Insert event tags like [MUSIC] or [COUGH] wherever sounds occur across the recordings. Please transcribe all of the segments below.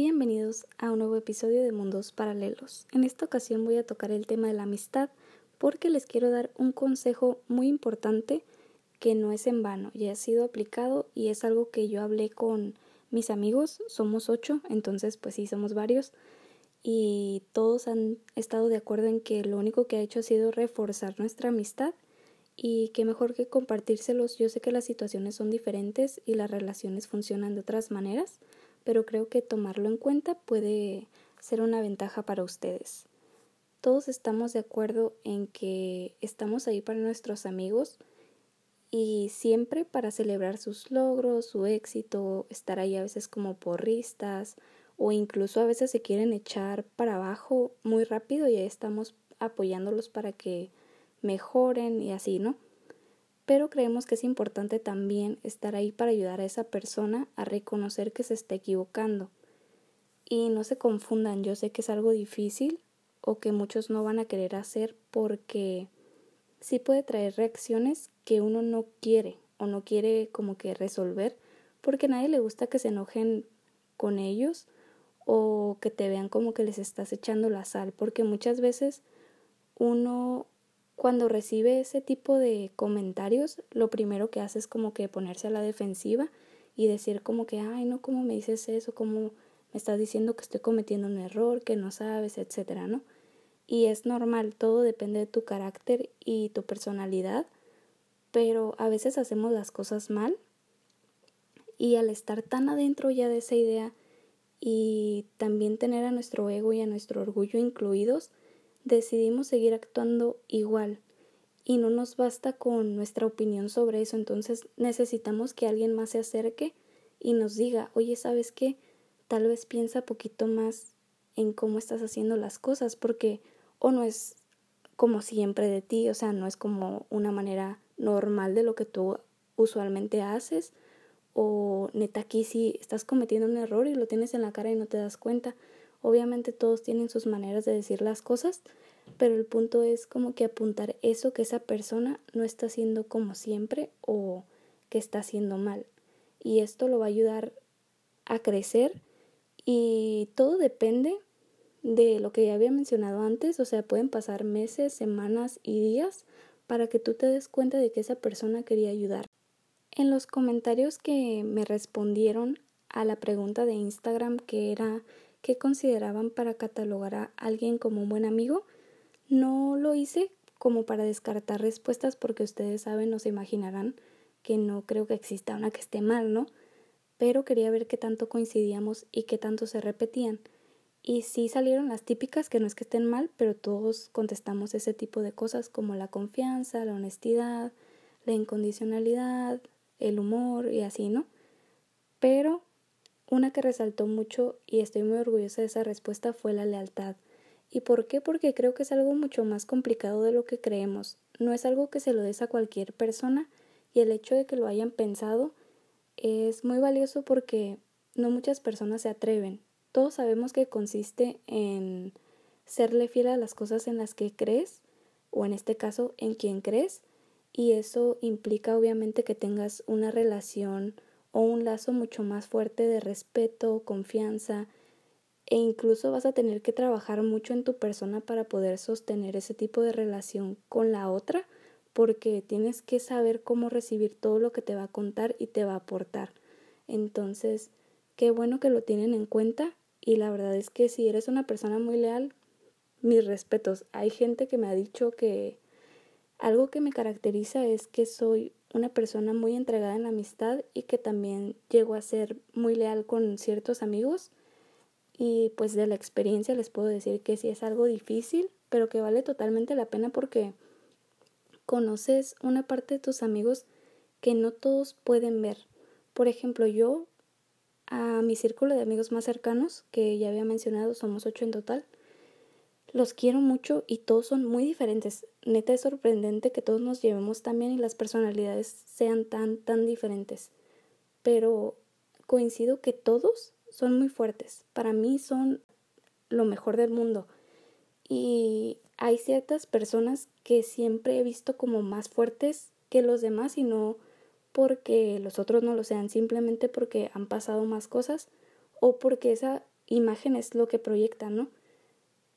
Bienvenidos a un nuevo episodio de Mundos Paralelos. En esta ocasión voy a tocar el tema de la amistad porque les quiero dar un consejo muy importante que no es en vano, ya ha sido aplicado y es algo que yo hablé con mis amigos, somos ocho, entonces pues sí, somos varios. Y todos han estado de acuerdo en que lo único que ha hecho ha sido reforzar nuestra amistad. Y que mejor que compartírselos, yo sé que las situaciones son diferentes y las relaciones funcionan de otras maneras, pero creo que tomarlo en cuenta puede ser una ventaja para ustedes. Todos estamos de acuerdo en que estamos ahí para nuestros amigos y siempre para celebrar sus logros, su éxito, estar ahí a veces como porristas o incluso a veces se quieren echar para abajo muy rápido y ahí estamos apoyándolos para que mejoren y así, ¿no? Pero creemos que es importante también estar ahí para ayudar a esa persona a reconocer que se está equivocando. Y no se confundan, yo sé que es algo difícil o que muchos no van a querer hacer porque sí puede traer reacciones que uno no quiere o no quiere como que resolver porque a nadie le gusta que se enojen con ellos o que te vean como que les estás echando la sal porque muchas veces uno cuando recibe ese tipo de comentarios, lo primero que hace es como que ponerse a la defensiva y decir como que, ay, no, ¿cómo me dices eso? ¿Cómo me estás diciendo que estoy cometiendo un error, que no sabes, etcétera, ¿no? Y es normal, todo depende de tu carácter y tu personalidad, pero a veces hacemos las cosas mal y al estar tan adentro ya de esa idea y también tener a nuestro ego y a nuestro orgullo incluidos, decidimos seguir actuando igual y no nos basta con nuestra opinión sobre eso, entonces necesitamos que alguien más se acerque y nos diga, oye, ¿sabes qué? Tal vez piensa poquito más en cómo estás haciendo las cosas, porque o no es como siempre de ti, o sea, no es como una manera normal de lo que tú usualmente haces, o neta aquí sí estás cometiendo un error y lo tienes en la cara y no te das cuenta. Obviamente todos tienen sus maneras de decir las cosas, pero el punto es como que apuntar eso que esa persona no está haciendo como siempre o que está haciendo mal. Y esto lo va a ayudar a crecer y todo depende de lo que ya había mencionado antes, o sea, pueden pasar meses, semanas y días para que tú te des cuenta de que esa persona quería ayudar. En los comentarios que me respondieron a la pregunta de Instagram que era qué consideraban para catalogar a alguien como un buen amigo. No lo hice como para descartar respuestas porque ustedes saben o se imaginarán que no creo que exista una que esté mal, ¿no? Pero quería ver qué tanto coincidíamos y qué tanto se repetían. Y sí salieron las típicas que no es que estén mal, pero todos contestamos ese tipo de cosas como la confianza, la honestidad, la incondicionalidad, el humor y así, ¿no? Pero una que resaltó mucho y estoy muy orgullosa de esa respuesta fue la lealtad. ¿Y por qué? Porque creo que es algo mucho más complicado de lo que creemos. No es algo que se lo des a cualquier persona y el hecho de que lo hayan pensado es muy valioso porque no muchas personas se atreven. Todos sabemos que consiste en serle fiel a las cosas en las que crees o en este caso en quien crees y eso implica obviamente que tengas una relación o un lazo mucho más fuerte de respeto, confianza e incluso vas a tener que trabajar mucho en tu persona para poder sostener ese tipo de relación con la otra porque tienes que saber cómo recibir todo lo que te va a contar y te va a aportar. Entonces, qué bueno que lo tienen en cuenta y la verdad es que si eres una persona muy leal, mis respetos. Hay gente que me ha dicho que algo que me caracteriza es que soy una persona muy entregada en la amistad y que también llego a ser muy leal con ciertos amigos. Y pues de la experiencia les puedo decir que sí es algo difícil, pero que vale totalmente la pena porque conoces una parte de tus amigos que no todos pueden ver. Por ejemplo, yo a mi círculo de amigos más cercanos, que ya había mencionado, somos ocho en total, los quiero mucho y todos son muy diferentes. Neta es sorprendente que todos nos llevemos tan bien y las personalidades sean tan, tan diferentes. Pero coincido que todos son muy fuertes. Para mí son lo mejor del mundo. Y hay ciertas personas que siempre he visto como más fuertes que los demás y no porque los otros no lo sean, simplemente porque han pasado más cosas o porque esa imagen es lo que proyectan, ¿no?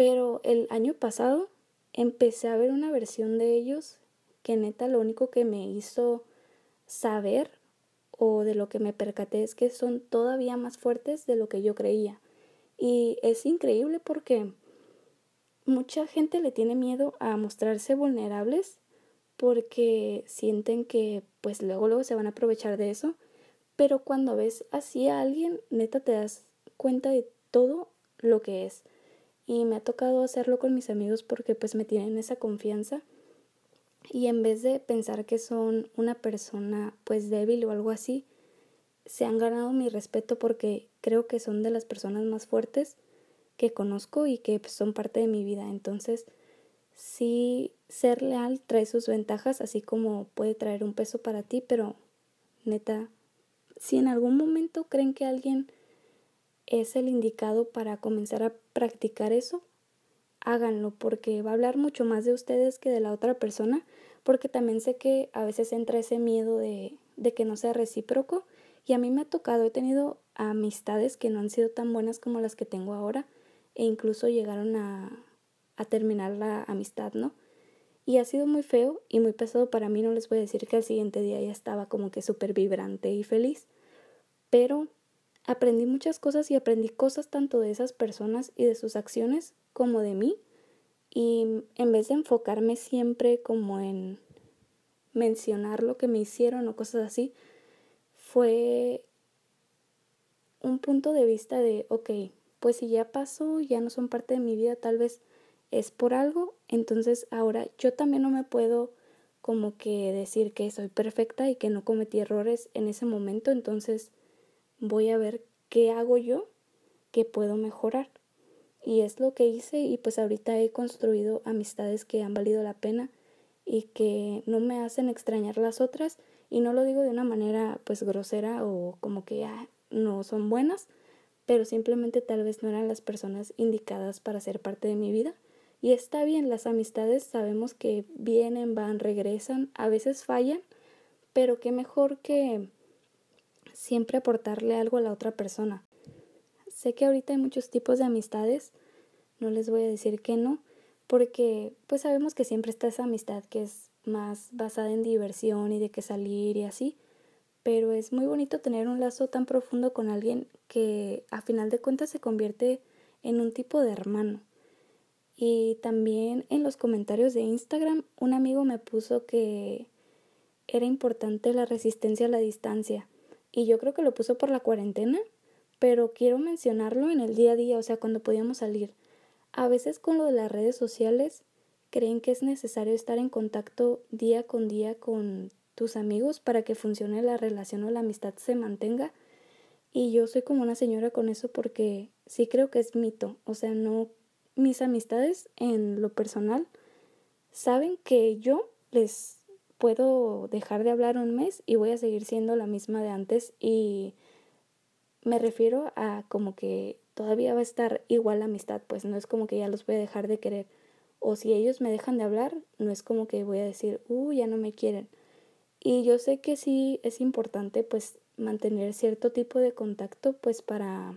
Pero el año pasado empecé a ver una versión de ellos que neta lo único que me hizo saber o de lo que me percaté es que son todavía más fuertes de lo que yo creía. Y es increíble porque mucha gente le tiene miedo a mostrarse vulnerables porque sienten que pues luego luego se van a aprovechar de eso, pero cuando ves así a alguien, neta te das cuenta de todo lo que es. Y me ha tocado hacerlo con mis amigos porque pues me tienen esa confianza y en vez de pensar que son una persona pues débil o algo así, se han ganado mi respeto porque creo que son de las personas más fuertes que conozco y que pues, son parte de mi vida. Entonces, sí, ser leal trae sus ventajas, así como puede traer un peso para ti, pero neta, si en algún momento creen que alguien es el indicado para comenzar a practicar eso, háganlo porque va a hablar mucho más de ustedes que de la otra persona, porque también sé que a veces entra ese miedo de, de que no sea recíproco y a mí me ha tocado, he tenido amistades que no han sido tan buenas como las que tengo ahora e incluso llegaron a, a terminar la amistad, ¿no? Y ha sido muy feo y muy pesado para mí, no les voy a decir que al siguiente día ya estaba como que súper vibrante y feliz, pero aprendí muchas cosas y aprendí cosas tanto de esas personas y de sus acciones como de mí. Y en vez de enfocarme siempre como en mencionar lo que me hicieron o cosas así, fue un punto de vista de, ok, pues si ya pasó, ya no son parte de mi vida, tal vez es por algo, entonces ahora yo también no me puedo como que decir que soy perfecta y que no cometí errores en ese momento, entonces voy a ver qué hago yo que puedo mejorar. Y es lo que hice y pues ahorita he construido amistades que han valido la pena y que no me hacen extrañar las otras y no lo digo de una manera pues grosera o como que ya no son buenas, pero simplemente tal vez no eran las personas indicadas para ser parte de mi vida. Y está bien, las amistades sabemos que vienen, van, regresan, a veces fallan, pero qué mejor que siempre aportarle algo a la otra persona. Sé que ahorita hay muchos tipos de amistades, no les voy a decir que no, porque pues sabemos que siempre está esa amistad que es más basada en diversión y de que salir y así, pero es muy bonito tener un lazo tan profundo con alguien que a final de cuentas se convierte en un tipo de hermano. Y también en los comentarios de Instagram un amigo me puso que era importante la resistencia a la distancia y yo creo que lo puso por la cuarentena pero quiero mencionarlo en el día a día, o sea, cuando podíamos salir. A veces con lo de las redes sociales creen que es necesario estar en contacto día con día con tus amigos para que funcione la relación o la amistad se mantenga. Y yo soy como una señora con eso porque sí creo que es mito. O sea, no mis amistades en lo personal saben que yo les puedo dejar de hablar un mes y voy a seguir siendo la misma de antes y me refiero a como que todavía va a estar igual la amistad, pues no es como que ya los voy a dejar de querer. O si ellos me dejan de hablar, no es como que voy a decir, uh, ya no me quieren. Y yo sé que sí es importante pues mantener cierto tipo de contacto pues para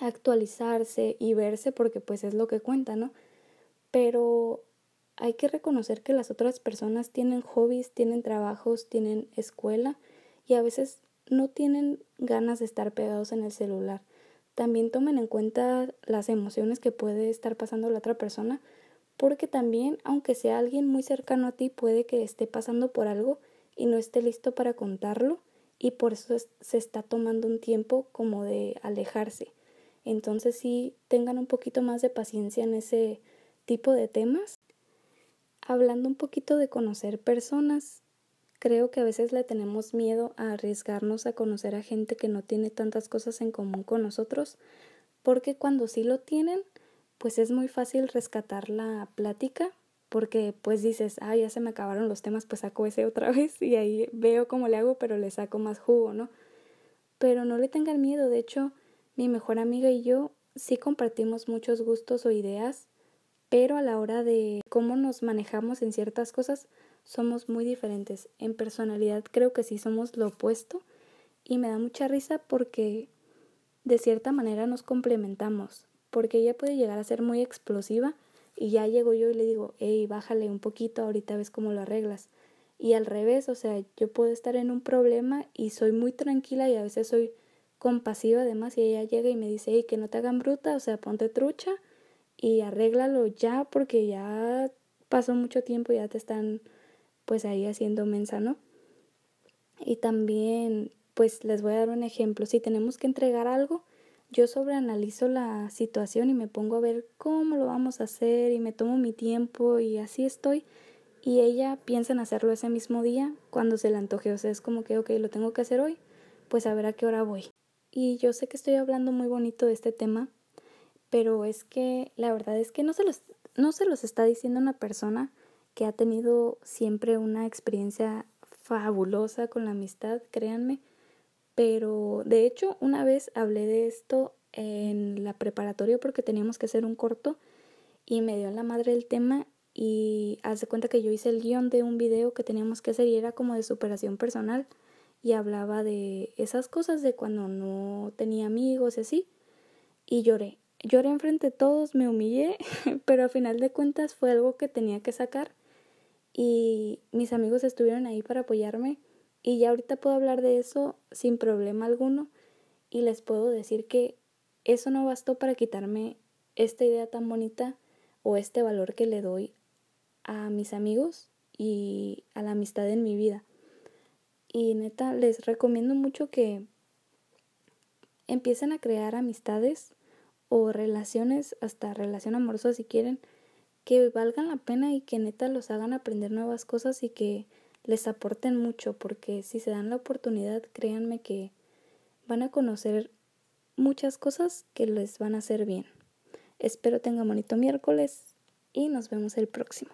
actualizarse y verse porque pues es lo que cuenta, ¿no? Pero hay que reconocer que las otras personas tienen hobbies, tienen trabajos, tienen escuela y a veces no tienen ganas de estar pegados en el celular. También tomen en cuenta las emociones que puede estar pasando la otra persona, porque también, aunque sea alguien muy cercano a ti, puede que esté pasando por algo y no esté listo para contarlo, y por eso se está tomando un tiempo como de alejarse. Entonces sí, tengan un poquito más de paciencia en ese tipo de temas. Hablando un poquito de conocer personas, Creo que a veces le tenemos miedo a arriesgarnos a conocer a gente que no tiene tantas cosas en común con nosotros, porque cuando sí lo tienen, pues es muy fácil rescatar la plática, porque pues dices, ah, ya se me acabaron los temas, pues saco ese otra [LAUGHS] vez y ahí veo cómo le hago, pero le saco más jugo, ¿no? Pero no le tengan miedo, de hecho, mi mejor amiga y yo sí compartimos muchos gustos o ideas, pero a la hora de cómo nos manejamos en ciertas cosas, somos muy diferentes. En personalidad creo que sí somos lo opuesto y me da mucha risa porque de cierta manera nos complementamos, porque ella puede llegar a ser muy explosiva y ya llego yo y le digo, hey, bájale un poquito, ahorita ves cómo lo arreglas. Y al revés, o sea, yo puedo estar en un problema y soy muy tranquila y a veces soy compasiva además y ella llega y me dice, hey, que no te hagan bruta, o sea, ponte trucha y arréglalo ya porque ya pasó mucho tiempo ya te están pues ahí haciendo mensa, ¿no? Y también pues les voy a dar un ejemplo, si tenemos que entregar algo, yo sobreanalizo la situación y me pongo a ver cómo lo vamos a hacer y me tomo mi tiempo y así estoy. Y ella piensa en hacerlo ese mismo día cuando se le antoje. O sea, es como que, ok, lo tengo que hacer hoy, pues a ver a qué hora voy. Y yo sé que estoy hablando muy bonito de este tema, pero es que la verdad es que no se los, no se los está diciendo una persona que ha tenido siempre una experiencia fabulosa con la amistad, créanme. Pero de hecho, una vez hablé de esto en la preparatoria porque teníamos que hacer un corto y me dio la madre el tema y hace cuenta que yo hice el guion de un video que teníamos que hacer y era como de superación personal y hablaba de esas cosas de cuando no tenía amigos y así y lloré. Lloré enfrente de todos, me humillé, [LAUGHS] pero a final de cuentas fue algo que tenía que sacar y mis amigos estuvieron ahí para apoyarme y ya ahorita puedo hablar de eso sin problema alguno y les puedo decir que eso no bastó para quitarme esta idea tan bonita o este valor que le doy a mis amigos y a la amistad en mi vida. Y neta, les recomiendo mucho que empiecen a crear amistades o relaciones, hasta relación amorosa si quieren, que valgan la pena y que neta los hagan aprender nuevas cosas y que les aporten mucho, porque si se dan la oportunidad, créanme que van a conocer muchas cosas que les van a hacer bien. Espero tengan bonito miércoles y nos vemos el próximo.